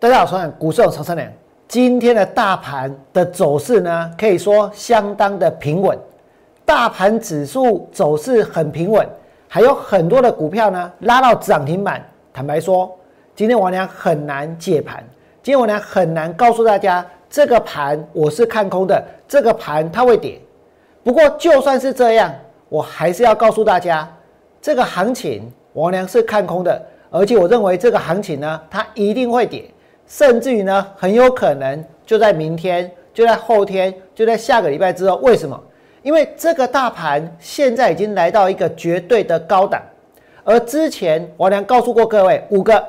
大家好，我是股市有常胜良。今天的大盘的走势呢，可以说相当的平稳，大盘指数走势很平稳，还有很多的股票呢拉到涨停板。坦白说，今天王良很难解盘，今天王良很难告诉大家这个盘我是看空的，这个盘它会跌。不过就算是这样，我还是要告诉大家，这个行情王良是看空的，而且我认为这个行情呢，它一定会跌。甚至于呢，很有可能就在明天、就在后天、就在下个礼拜之后。为什么？因为这个大盘现在已经来到一个绝对的高档，而之前王良告诉过各位五个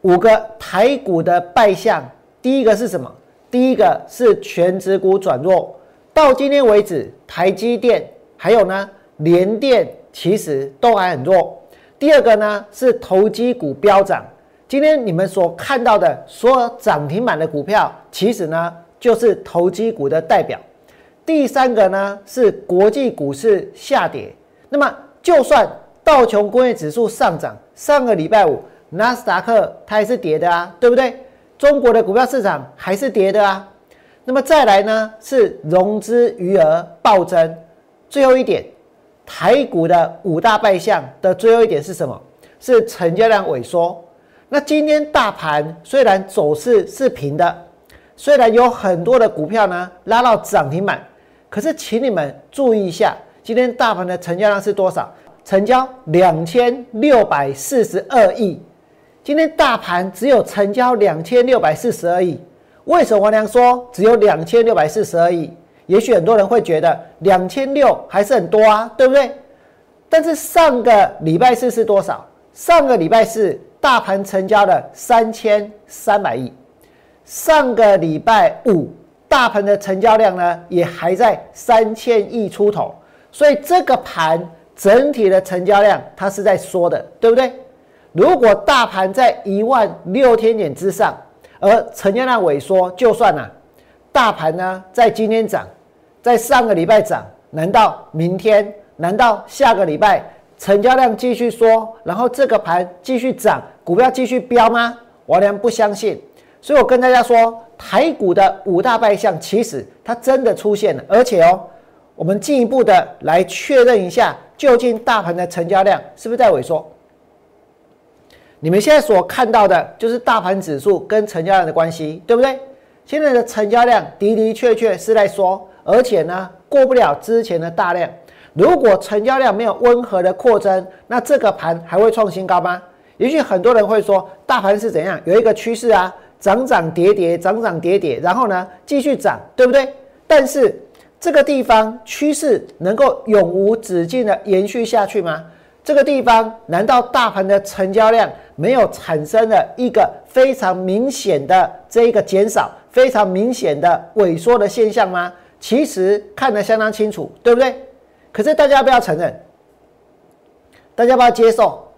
五个台股的败象，第一个是什么？第一个是全指股转弱，到今天为止，台积电还有呢联电其实都还很弱。第二个呢是投机股飙涨。今天你们所看到的所有涨停板的股票，其实呢就是投机股的代表。第三个呢是国际股市下跌。那么就算道琼工业指数上涨，上个礼拜五纳斯达克它还是跌的啊，对不对？中国的股票市场还是跌的啊。那么再来呢是融资余额暴增。最后一点，台股的五大败象的最后一点是什么？是成交量萎缩。那今天大盘虽然走势是平的，虽然有很多的股票呢拉到涨停板，可是请你们注意一下，今天大盘的成交量是多少？成交两千六百四十二亿。今天大盘只有成交两千六百四十二亿。为什么王良说只有两千六百四十二亿？也许很多人会觉得两千六还是很多啊，对不对？但是上个礼拜四是多少？上个礼拜四。大盘成交了三千三百亿，上个礼拜五大盘的成交量呢也还在三千亿出头，所以这个盘整体的成交量它是在缩的，对不对？如果大盘在一万六千点之上，而成交量萎缩，就算了，大盘呢在今天涨，在上个礼拜涨，难道明天？难道下个礼拜？成交量继续缩，然后这个盘继续涨，股票继续飙吗？我良不相信，所以我跟大家说，台股的五大败象其实它真的出现了，而且哦，我们进一步的来确认一下，究竟大盘的成交量是不是在萎缩？你们现在所看到的就是大盘指数跟成交量的关系，对不对？现在的成交量的的确确是在缩，而且呢，过不了之前的大量。如果成交量没有温和的扩增，那这个盘还会创新高吗？也许很多人会说，大盘是怎样？有一个趋势啊，涨涨跌跌，涨涨跌跌，然后呢继续涨，对不对？但是这个地方趋势能够永无止境的延续下去吗？这个地方难道大盘的成交量没有产生了一个非常明显的这一个减少，非常明显的萎缩的现象吗？其实看得相当清楚，对不对？可是大家不要承认，大家不要接受，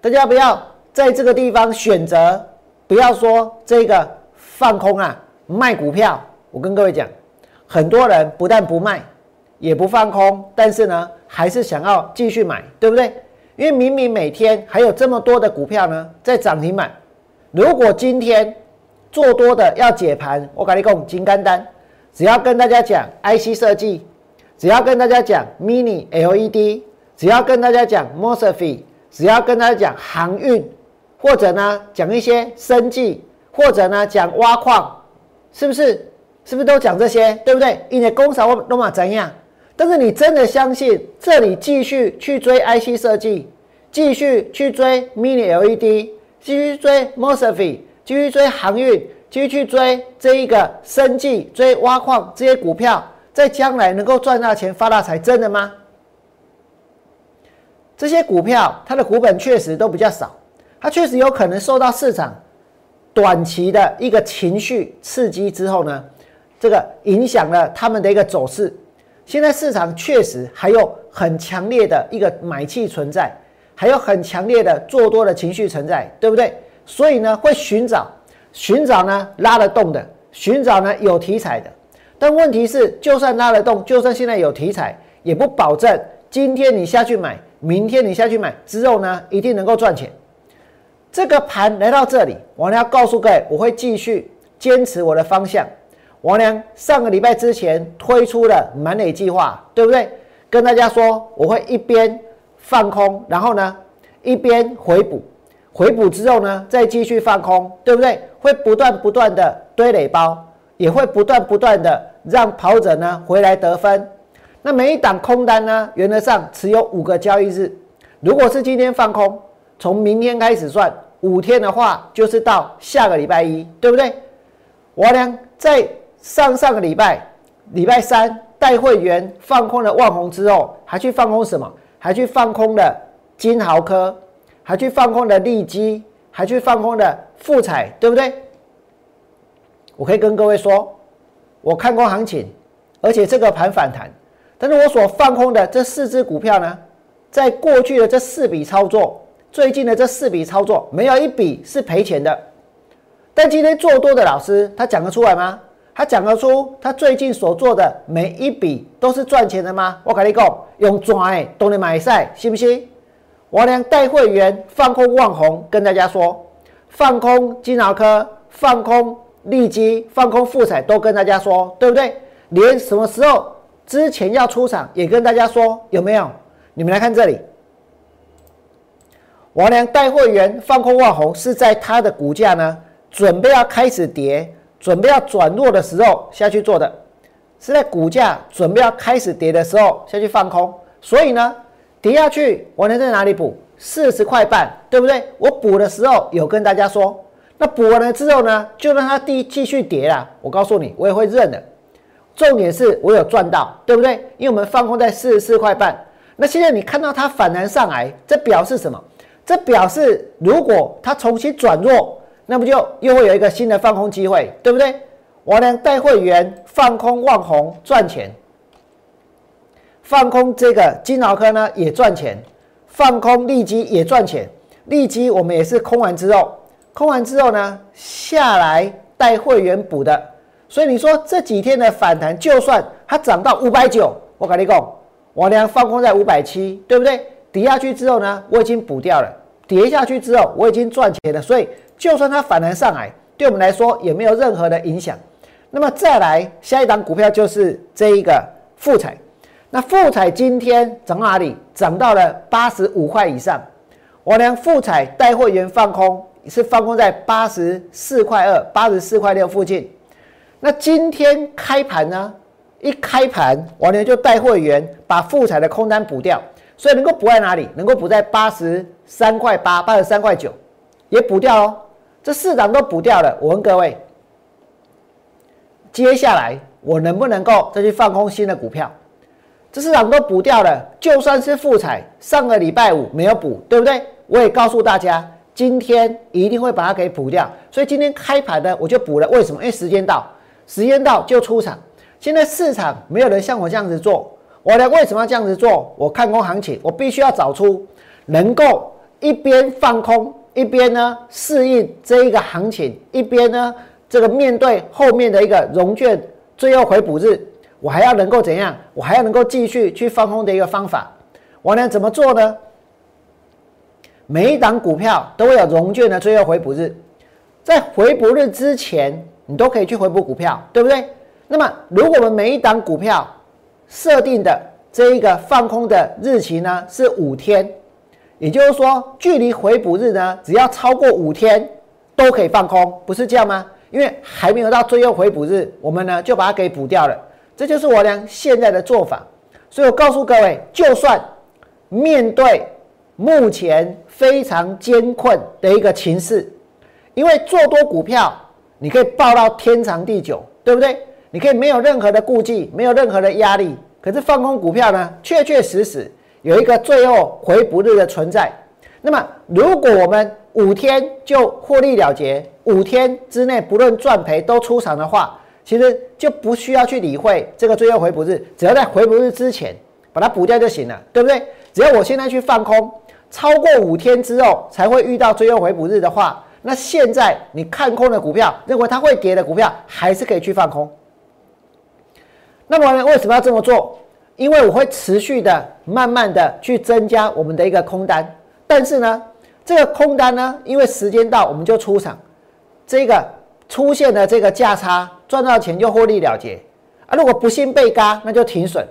大家不要在这个地方选择，不要说这个放空啊，卖股票。我跟各位讲，很多人不但不卖，也不放空，但是呢，还是想要继续买，对不对？因为明明每天还有这么多的股票呢在涨停板，如果今天做多的要解盘，我跟你讲，金刚单，只要跟大家讲 IC 设计。只要跟大家讲 Mini LED，只要跟大家讲 Mosfet，只要跟大家讲航运，或者呢讲一些生技，或者呢讲挖矿，是不是？是不是都讲这些？对不对？因为工厂都嘛怎样？但是你真的相信这里继续去追 IC 设计，继续去追 Mini LED，继续追 Mosfet，继续追航运，继续去追这一个生技，追挖矿这些股票？在将来能够赚大钱、发大财，真的吗？这些股票它的股本确实都比较少，它确实有可能受到市场短期的一个情绪刺激之后呢，这个影响了他们的一个走势。现在市场确实还有很强烈的一个买气存在，还有很强烈的做多的情绪存在，对不对？所以呢，会寻找寻找呢拉得动的，寻找呢有题材的。但问题是，就算拉得动，就算现在有题材，也不保证今天你下去买，明天你下去买之后呢，一定能够赚钱。这个盘来到这里，王良告诉各位，我会继续坚持我的方向。王良上个礼拜之前推出了满垒计划，对不对？跟大家说，我会一边放空，然后呢，一边回补，回补之后呢，再继续放空，对不对？会不断不断的堆垒包，也会不断不断的让跑者呢回来得分。那每一档空单呢，原则上持有五个交易日。如果是今天放空，从明天开始算五天的话，就是到下个礼拜一，对不对？我呢，在上上个礼拜礼拜三。带会员放空了万红之后，还去放空什么？还去放空了金豪科，还去放空了利基，还去放空了富彩，对不对？我可以跟各位说，我看空行情，而且这个盘反弹，但是我所放空的这四只股票呢，在过去的这四笔操作，最近的这四笔操作，没有一笔是赔钱的。但今天做多的老师，他讲得出来吗？他讲得出他最近所做的每一笔都是赚钱的吗？我跟你讲，用赚的都能买赛，信不信？我连带会员放空万红，跟大家说，放空金豪科，放空利基，放空复彩，都跟大家说，对不对？连什么时候之前要出场也跟大家说，有没有？你们来看这里，我连带会员放空万红是在它的股价呢，准备要开始跌。准备要转弱的时候下去做的，是在股价准备要开始跌的时候下去放空。所以呢，跌下去我能在哪里补？四十块半，对不对？我补的时候有跟大家说，那补完了之后呢，就让它继继续跌啦。我告诉你，我也会认的。重点是我有赚到，对不对？因为我们放空在四十四块半。那现在你看到它反弹上来，这表示什么？这表示如果它重新转弱。那不就又会有一个新的放空机会，对不对？我呢带会员放空望红赚钱，放空这个金豪科呢也赚钱，放空利基也赚钱。利基我们也是空完之后，空完之后呢下来带会员补的。所以你说这几天的反弹，就算它涨到五百九，我跟你讲，我呢放空在五百七，对不对？跌下去之后呢，我已经补掉了。跌下去之后，我已经赚钱了，所以。就算它反弹上来，对我们来说也没有任何的影响。那么再来下一档股票就是这一个富彩。那富彩今天涨哪里？涨到了八十五块以上。我连富彩带会员放空是放空在八十四块二、八十四块六附近。那今天开盘呢？一开盘，我呢就带会员把富彩的空单补掉，所以能够补在哪里？能够补在八十三块八、八十三块九，也补掉哦。这四档都补掉了，我问各位，接下来我能不能够再去放空新的股票？这市场都补掉了，就算是富彩，上个礼拜五没有补，对不对？我也告诉大家，今天一定会把它给补掉。所以今天开盘的我就补了，为什么？因为时间到，时间到就出场。现在市场没有人像我这样子做，我呢为什么要这样子做？我看空行情，我必须要找出能够一边放空。一边呢适应这一个行情，一边呢这个面对后面的一个融券最后回补日，我还要能够怎样？我还要能够继续去放空的一个方法，我能怎么做呢？每一档股票都会有融券的最后回补日，在回补日之前，你都可以去回补股票，对不对？那么，如果我们每一档股票设定的这一个放空的日期呢是五天。也就是说，距离回补日呢，只要超过五天，都可以放空，不是这样吗？因为还没有到最后回补日，我们呢就把它给补掉了。这就是我俩现在的做法。所以我告诉各位，就算面对目前非常艰困的一个情势，因为做多股票，你可以报到天长地久，对不对？你可以没有任何的顾忌，没有任何的压力。可是放空股票呢，确确实实。有一个最后回补日的存在，那么如果我们五天就获利了结，五天之内不论赚赔都出场的话，其实就不需要去理会这个最后回补日，只要在回补日之前把它补掉就行了，对不对？只要我现在去放空，超过五天之后才会遇到最后回补日的话，那现在你看空的股票，认为它会跌的股票，还是可以去放空。那么呢为什么要这么做？因为我会持续的、慢慢的去增加我们的一个空单，但是呢，这个空单呢，因为时间到我们就出场，这个出现的这个价差赚到钱就获利了结啊。如果不幸被嘎，那就停损。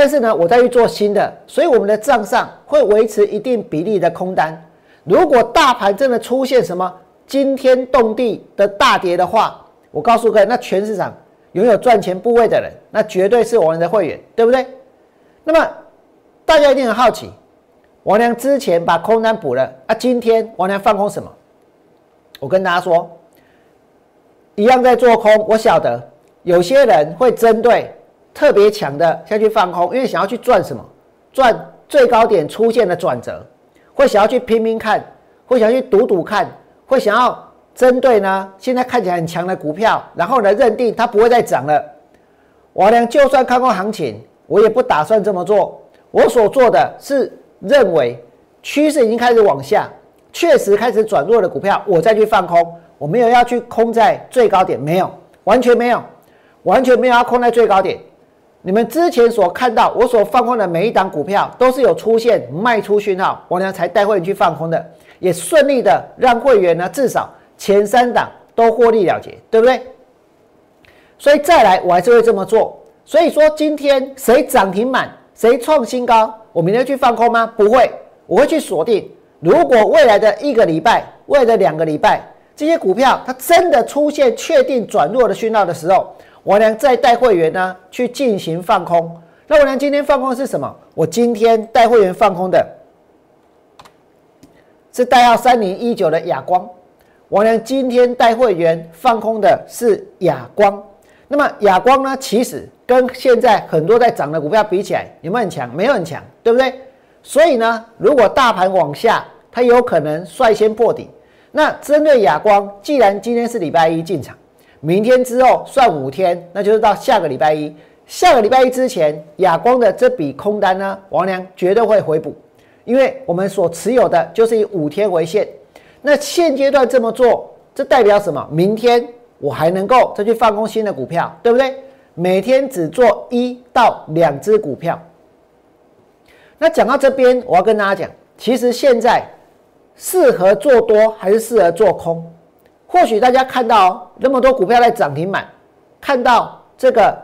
但是呢，我再去做新的，所以我们的账上会维持一定比例的空单。如果大盘真的出现什么惊天动地的大跌的话，我告诉各位，那全市场拥有赚钱部位的人，那绝对是我们的会员，对不对？那么大家一定很好奇，王良之前把空单补了啊，今天王良放空什么？我跟大家说，一样在做空。我晓得有些人会针对。特别强的下去放空，因为想要去赚什么？赚最高点出现的转折，会想要去拼拼看，会想去赌赌看，会想要针对呢现在看起来很强的股票，然后呢认定它不会再涨了。我呢就算看过行情，我也不打算这么做。我所做的是认为趋势已经开始往下，确实开始转弱的股票，我再去放空。我没有要去空在最高点，没有，完全没有，完全没有要空在最高点。你们之前所看到我所放空的每一档股票，都是有出现卖出讯号，我呢才带会员去放空的，也顺利的让会员呢至少前三档都获利了结，对不对？所以再来我还是会这么做。所以说今天谁涨停板，谁创新高，我明天去放空吗？不会，我会去锁定。如果未来的一个礼拜、未来的两个礼拜，这些股票它真的出现确定转弱的讯号的时候，我娘再带会员呢去进行放空，那我娘今天放空是什么？我今天带会员放空的是代号三零一九的亚光。我娘今天带会员放空的是亚光。那么亚光呢，其实跟现在很多在涨的股票比起来，有没有很强？没有很强，对不对？所以呢，如果大盘往下，它有可能率先破底。那针对亚光，既然今天是礼拜一进场。明天之后算五天，那就是到下个礼拜一。下个礼拜一之前，亚光的这笔空单呢，王良绝对会回补，因为我们所持有的就是以五天为限。那现阶段这么做，这代表什么？明天我还能够再去放空新的股票，对不对？每天只做一到两只股票。那讲到这边，我要跟大家讲，其实现在适合做多还是适合做空？或许大家看到那么多股票在涨停板，看到这个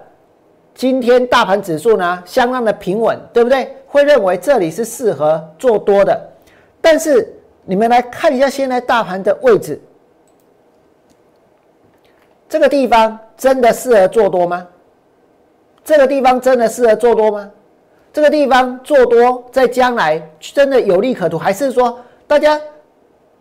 今天大盘指数呢相当的平稳，对不对？会认为这里是适合做多的。但是你们来看一下现在大盘的位置，这个地方真的适合做多吗？这个地方真的适合做多吗？这个地方做多在将来真的有利可图，还是说大家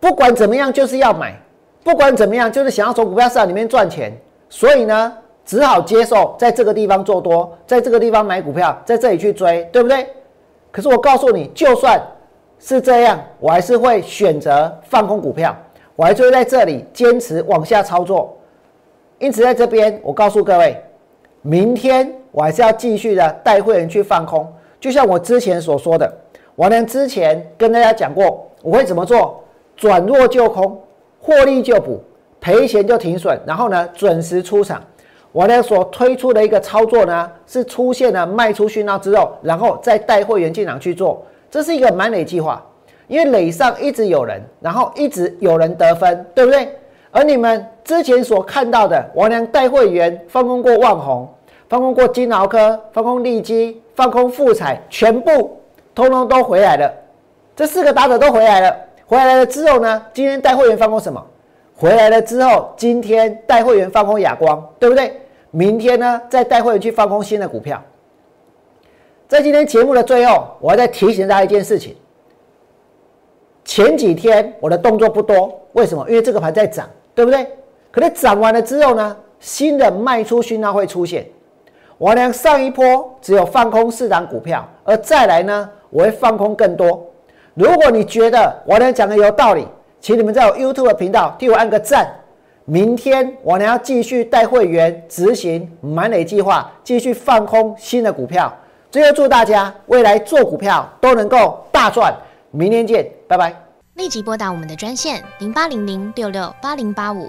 不管怎么样就是要买？不管怎么样，就是想要从股票市场里面赚钱，所以呢，只好接受在这个地方做多，在这个地方买股票，在这里去追，对不对？可是我告诉你，就算是这样，我还是会选择放空股票，我还是会在这里坚持往下操作。因此，在这边，我告诉各位，明天我还是要继续的带会员去放空，就像我之前所说的，我呢之前跟大家讲过，我会怎么做，转弱就空。获利就补，赔钱就停损，然后呢准时出场。我呢所推出的一个操作呢，是出现了卖出讯号之后，然后再带会员进场去做，这是一个满垒计划。因为垒上一直有人，然后一直有人得分，对不对？而你们之前所看到的，王良带会员放空过万红，放空过金豪科，放空利基，放空富彩，全部通通都回来了。这四个打者都回来了。回来了之后呢？今天带会员放空什么？回来了之后，今天带会员放空亚光，对不对？明天呢，再带会员去放空新的股票。在今天节目的最后，我要再提醒大家一件事情：前几天我的动作不多，为什么？因为这个盘在涨，对不对？可是涨完了之后呢，新的卖出讯号会出现。我呢，上一波只有放空四档股票，而再来呢，我会放空更多。如果你觉得我娘讲的有道理，请你们在我 YouTube 频道替我按个赞。明天我娘要继续带会员执行满垒计划，继续放空新的股票。最后祝大家未来做股票都能够大赚。明天见，拜拜。立即拨打我们的专线零八零零六六八零八五。